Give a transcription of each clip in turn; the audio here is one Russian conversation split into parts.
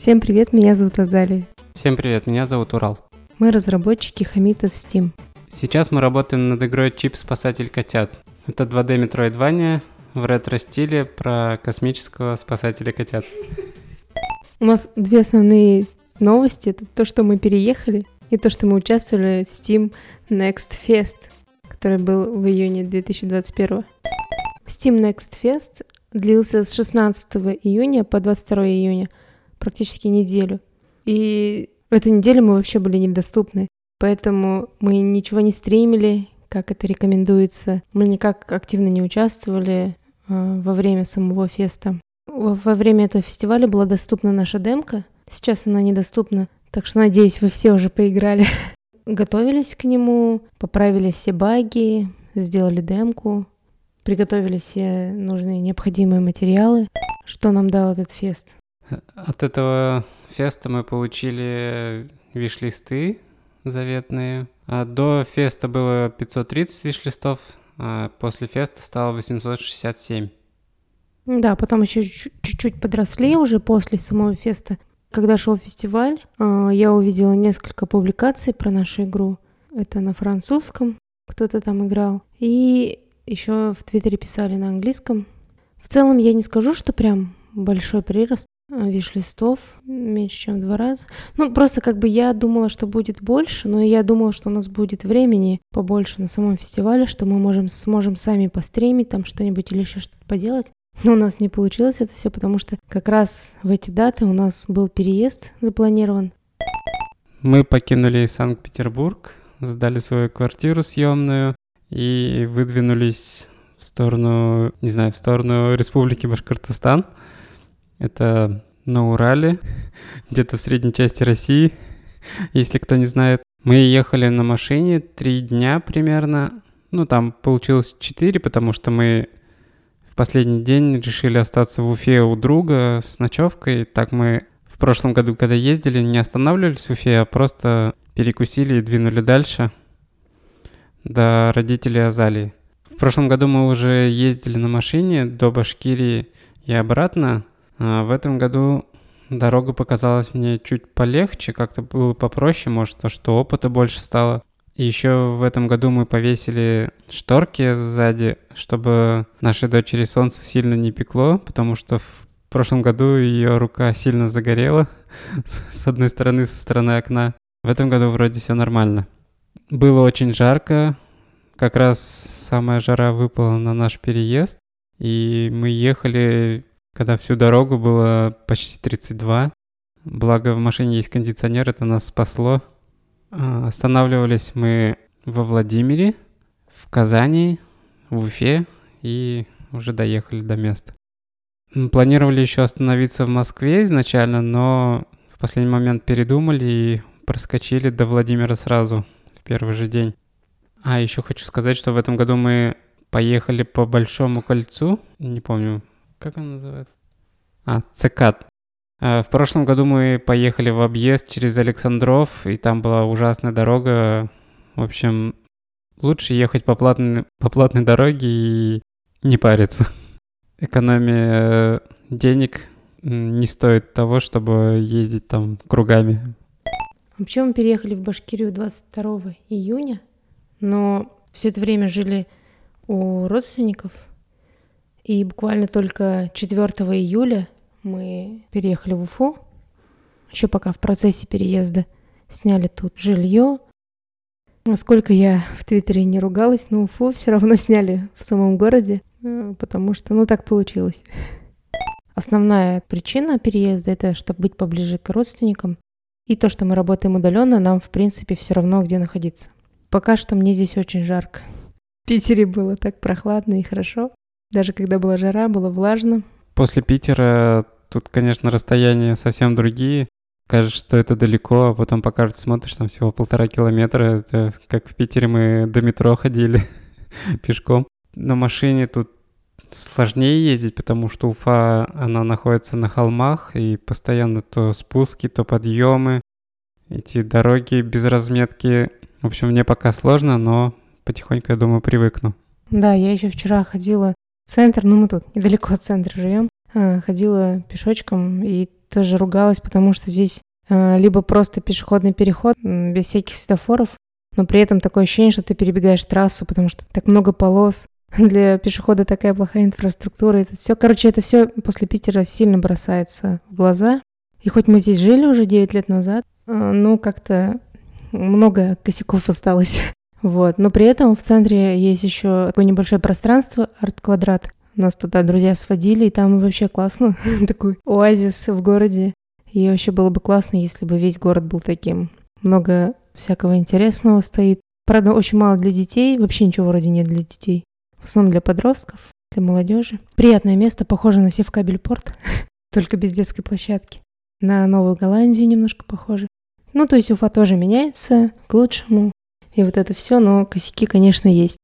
Всем привет, меня зовут Азалия. Всем привет, меня зовут Урал. Мы разработчики хамитов Steam. Сейчас мы работаем над игрой Чип Спасатель котят. Это 2D Metroidvania в ретро-стиле про космического спасателя котят. У нас две основные новости. Это то, что мы переехали, и то, что мы участвовали в Steam Next Fest, который был в июне 2021. Steam Next Fest длился с 16 июня по 22 июня, практически неделю. И эту неделю мы вообще были недоступны, поэтому мы ничего не стримили, как это рекомендуется. Мы никак активно не участвовали э, во время самого феста. Во, время этого фестиваля была доступна наша демка. Сейчас она недоступна, так что надеюсь, вы все уже поиграли. Готовились к нему, поправили все баги, сделали демку, приготовили все нужные необходимые материалы. Что нам дал этот фест? От этого феста мы получили виш-листы заветные. А до феста было 530 виш-листов, а после феста стало 867. Да, потом еще чуть-чуть подросли уже после самого феста. Когда шел фестиваль, а, я увидела несколько публикаций про нашу игру. Это на французском, кто-то там играл. И еще в Твиттере писали на английском. В целом я не скажу, что прям большой прирост виш-листов, меньше, чем в два раза. Ну, просто как бы я думала, что будет больше, но я думала, что у нас будет времени побольше на самом фестивале, что мы можем, сможем сами постримить там что-нибудь или еще что-то поделать. Но у нас не получилось это все, потому что как раз в эти даты у нас был переезд запланирован. Мы покинули Санкт-Петербург, сдали свою квартиру съемную и выдвинулись в сторону, не знаю, в сторону Республики Башкортостан. Это на Урале, где-то в средней части России, если кто не знает. Мы ехали на машине три дня примерно. Ну, там получилось четыре, потому что мы последний день решили остаться в Уфе у друга с ночевкой. Так мы в прошлом году, когда ездили, не останавливались в Уфе, а просто перекусили и двинули дальше до родителей Азалии. В прошлом году мы уже ездили на машине до Башкирии и обратно. А в этом году дорога показалась мне чуть полегче, как-то было попроще, может, то, что опыта больше стало. Еще в этом году мы повесили шторки сзади, чтобы нашей дочери солнце сильно не пекло, потому что в прошлом году ее рука сильно загорела с одной стороны, со стороны окна. В этом году вроде все нормально. Было очень жарко, как раз самая жара выпала на наш переезд, и мы ехали, когда всю дорогу было почти 32. Благо в машине есть кондиционер, это нас спасло. А, останавливались мы во Владимире, в Казани, в Уфе и уже доехали до места. Планировали еще остановиться в Москве изначально, но в последний момент передумали и проскочили до Владимира сразу, в первый же день. А еще хочу сказать, что в этом году мы поехали по Большому кольцу, не помню, как оно называется? А, Цикад. Э, в прошлом году мы поехали в объезд через Александров, и там была ужасная дорога. В общем, лучше ехать по платной, по платной дороге и не париться. Экономия денег не стоит того, чтобы ездить там кругами. Вообще мы переехали в Башкирию 22 июня, но все это время жили у родственников. И буквально только 4 июля мы переехали в Уфу. Еще пока в процессе переезда сняли тут жилье. Насколько я в Твиттере не ругалась, но Уфу все равно сняли в самом городе, э, потому что, ну, так получилось. Основная причина переезда — это чтобы быть поближе к родственникам. И то, что мы работаем удаленно, нам, в принципе, все равно, где находиться. Пока что мне здесь очень жарко. В Питере было так прохладно и хорошо. Даже когда была жара, было влажно. После Питера тут, конечно, расстояния совсем другие. Кажется, что это далеко, а потом по карте смотришь, там всего полтора километра. Это как в Питере мы до метро ходили пешком. На машине тут сложнее ездить, потому что Уфа, она находится на холмах, и постоянно то спуски, то подъемы. Эти дороги без разметки, в общем, мне пока сложно, но потихоньку, я думаю, привыкну. Да, я еще вчера ходила центр, ну мы тут недалеко от центра живем, а, ходила пешочком, и тоже ругалась, потому что здесь э, либо просто пешеходный переход без всяких светофоров, но при этом такое ощущение, что ты перебегаешь трассу, потому что так много полос. Для пешехода такая плохая инфраструктура. Это все, короче, это все после Питера сильно бросается в глаза. И хоть мы здесь жили уже 9 лет назад, э, ну, как-то много косяков осталось. Вот. Но при этом в центре есть еще такое небольшое пространство, арт-квадрат. Нас туда друзья сводили, и там вообще классно. Такой оазис в городе. И вообще было бы классно, если бы весь город был таким. Много всякого интересного стоит. Правда, очень мало для детей. Вообще ничего вроде нет для детей. В основном для подростков, для молодежи. Приятное место, похоже на Севкабельпорт, только без детской площадки. На Новую Голландию немножко похоже. Ну, то есть Уфа тоже меняется к лучшему. И вот это все, но косяки, конечно, есть.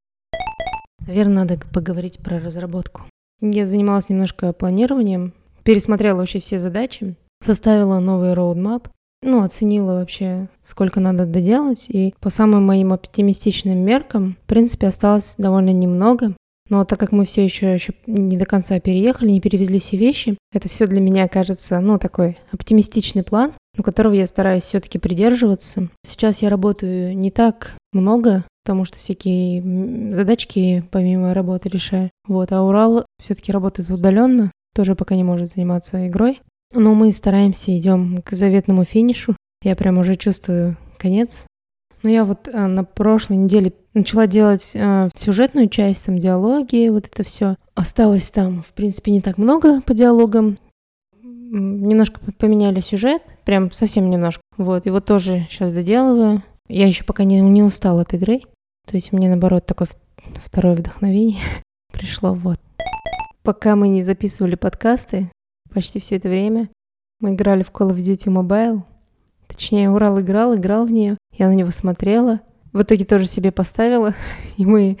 Наверное, надо поговорить про разработку. Я занималась немножко планированием, пересмотрела вообще все задачи, составила новый роудмап, ну, оценила вообще, сколько надо доделать, и по самым моим оптимистичным меркам, в принципе, осталось довольно немного. Но так как мы все еще, еще не до конца переехали, не перевезли все вещи, это все для меня кажется, ну, такой оптимистичный план, у которого я стараюсь все-таки придерживаться. Сейчас я работаю не так много, потому что всякие задачки помимо работы решаю. Вот, а Урал все-таки работает удаленно, тоже пока не может заниматься игрой. Но мы стараемся, идем к заветному финишу. Я прям уже чувствую конец. Но я вот а, на прошлой неделе начала делать а, сюжетную часть, там диалоги, вот это все. Осталось там, в принципе, не так много по диалогам. Немножко поменяли сюжет, прям совсем немножко. Вот, вот тоже сейчас доделываю. Я еще пока не, не устала от игры. То есть мне, наоборот, такое второе вдохновение пришло. Вот. Пока мы не записывали подкасты, почти все это время, мы играли в Call of Duty Mobile. Точнее, Урал играл, играл в нее. Я на него смотрела. В итоге тоже себе поставила. И мы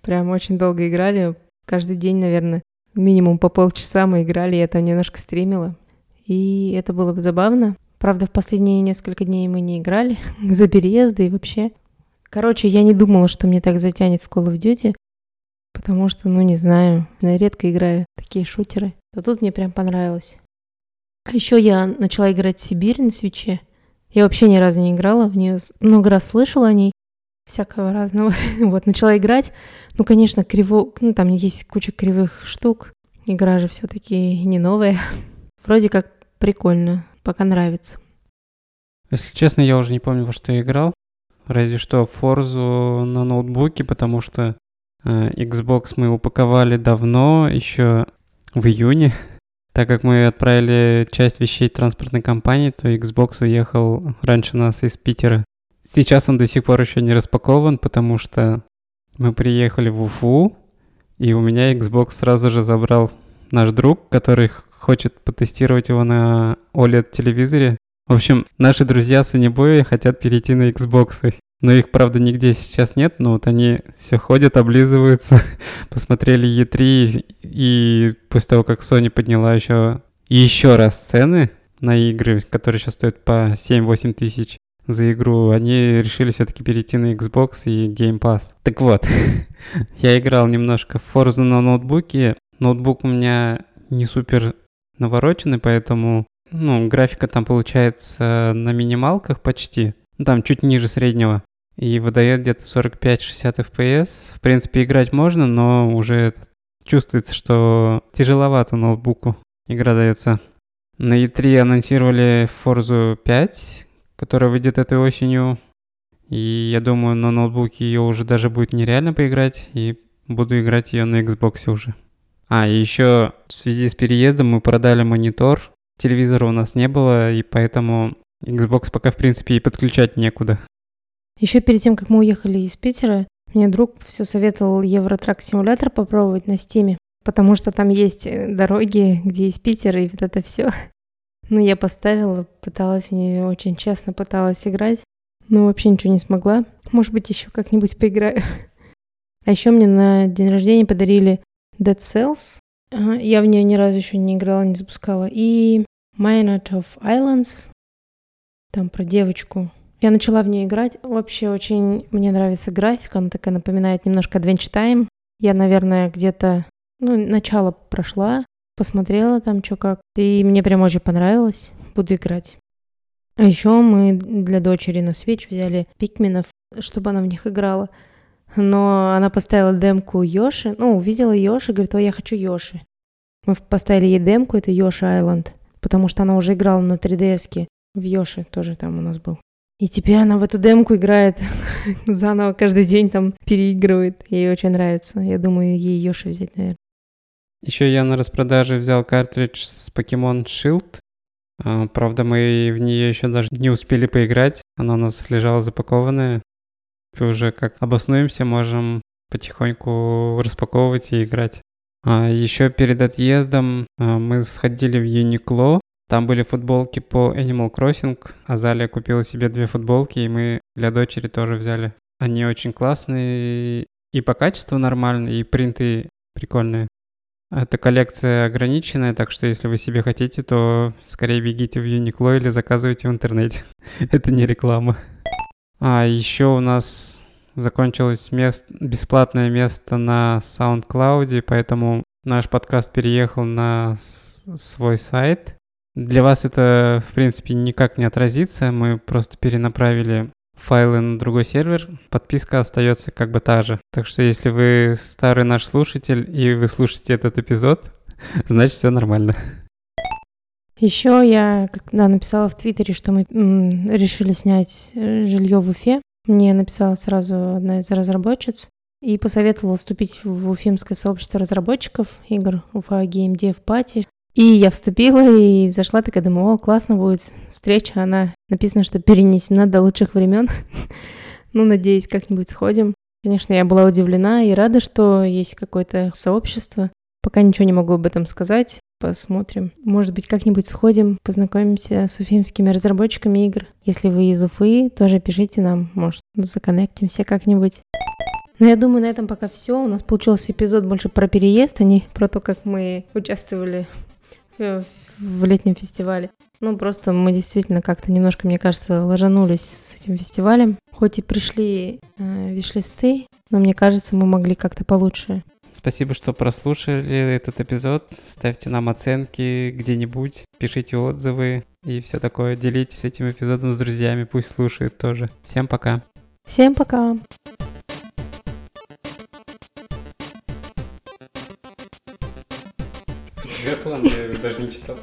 прям очень долго играли. Каждый день, наверное, минимум по полчаса мы играли. Я там немножко стримила. И это было бы забавно. Правда, в последние несколько дней мы не играли за переезды и вообще. Короче, я не думала, что мне так затянет в Call of Duty, потому что, ну, не знаю, я редко играю такие шутеры. А тут мне прям понравилось. А еще я начала играть в Сибирь на свече. Я вообще ни разу не играла в нее, много раз слышала о ней, всякого разного. вот, начала играть. Ну, конечно, криво... Ну, там есть куча кривых штук. Игра же все-таки не новая. Вроде как прикольно, пока нравится. Если честно, я уже не помню, во что я играл. Разве что Форзу на ноутбуке, потому что э, Xbox мы упаковали давно, еще в июне. Так как мы отправили часть вещей транспортной компании, то Xbox уехал раньше нас из Питера. Сейчас он до сих пор еще не распакован, потому что мы приехали в Уфу, и у меня Xbox сразу же забрал наш друг, который хочет потестировать его на OLED-телевизоре. В общем, наши друзья с Анибои хотят перейти на Xbox. Но их, правда, нигде сейчас нет, но вот они все ходят, облизываются, посмотрели E3, и после того, как Sony подняла еще, еще раз цены на игры, которые сейчас стоят по 7-8 тысяч за игру, они решили все-таки перейти на Xbox и Game Pass. Так вот, я играл немножко в Forza на ноутбуке. Ноутбук у меня не супер навороченный, поэтому ну, графика там получается на минималках почти. Ну, там чуть ниже среднего. И выдает где-то 45-60 FPS. В принципе, играть можно, но уже чувствуется, что тяжеловато ноутбуку игра дается. На E3 анонсировали Forza 5, которая выйдет этой осенью. И я думаю, на ноутбуке ее уже даже будет нереально поиграть, и буду играть ее на Xbox уже. А, еще в связи с переездом мы продали монитор. Телевизора у нас не было, и поэтому Xbox пока, в принципе, и подключать некуда. Еще перед тем, как мы уехали из Питера, мне друг все советовал Евротрак симулятор попробовать на Стиме, потому что там есть э, дороги, где есть Питер и вот это все. Ну, я поставила, пыталась в нее очень честно пыталась играть, но вообще ничего не смогла. Может быть, еще как-нибудь поиграю. А еще мне на день рождения подарили Dead Cells. Я в нее ни разу еще не играла, не запускала. И Minot of Islands. Там про девочку. Я начала в нее играть. Вообще очень мне нравится графика. Она такая напоминает немножко Adventure Time. Я, наверное, где-то... Ну, начало прошла, посмотрела там что как. И мне прям очень понравилось. буду играть. А еще мы для дочери на Switch взяли пикменов, чтобы она в них играла. Но она поставила демку Йоши, ну, увидела Йоши, говорит, о, я хочу Йоши. Мы поставили ей демку, это Йоши Айленд, потому что она уже играла на 3DS в Йоши, тоже там у нас был. И теперь она в эту демку играет заново каждый день там переигрывает. Ей очень нравится. Я думаю, ей Йоши взять, наверное. Еще я на распродаже взял картридж с Pokemon Shield. А, правда, мы в нее еще даже не успели поиграть. Она у нас лежала запакованная. И уже как обоснуемся, можем потихоньку распаковывать и играть. А еще перед отъездом а, мы сходили в Uniqlo там были футболки по Animal Crossing. Азалия купила себе две футболки, и мы для дочери тоже взяли. Они очень классные, и по качеству нормальные, и принты прикольные. Эта коллекция ограниченная, так что если вы себе хотите, то скорее бегите в Uniqlo или заказывайте в интернете. Это не реклама. А еще у нас закончилось мест, бесплатное место на SoundCloud, поэтому наш подкаст переехал на свой сайт. Для вас это, в принципе, никак не отразится. Мы просто перенаправили файлы на другой сервер. Подписка остается как бы та же. Так что если вы старый наш слушатель и вы слушаете этот эпизод, значит все нормально. Еще я когда написала в Твиттере, что мы решили снять э, жилье в Уфе. Мне написала сразу одна из разработчиц и посоветовала вступить в уфимское сообщество разработчиков игр Уфа Game Dev Party. И я вступила и зашла, такая думаю, о, классно будет встреча. Она написано, что перенесена до лучших времен. ну, надеюсь, как-нибудь сходим. Конечно, я была удивлена и рада, что есть какое-то сообщество. Пока ничего не могу об этом сказать. Посмотрим. Может быть, как-нибудь сходим, познакомимся с уфимскими разработчиками игр. Если вы из Уфы, тоже пишите нам. Может, законнектимся как-нибудь. Но я думаю, на этом пока все. У нас получился эпизод больше про переезд, а не про то, как мы участвовали в летнем фестивале. Ну, просто мы действительно как-то немножко, мне кажется, ложанулись с этим фестивалем. Хоть и пришли э, вишлисты, но мне кажется, мы могли как-то получше. Спасибо, что прослушали этот эпизод. Ставьте нам оценки где-нибудь, пишите отзывы и все такое. Делитесь этим эпизодом с друзьями, пусть слушают тоже. Всем пока. Всем пока. тебя план, я даже не читал.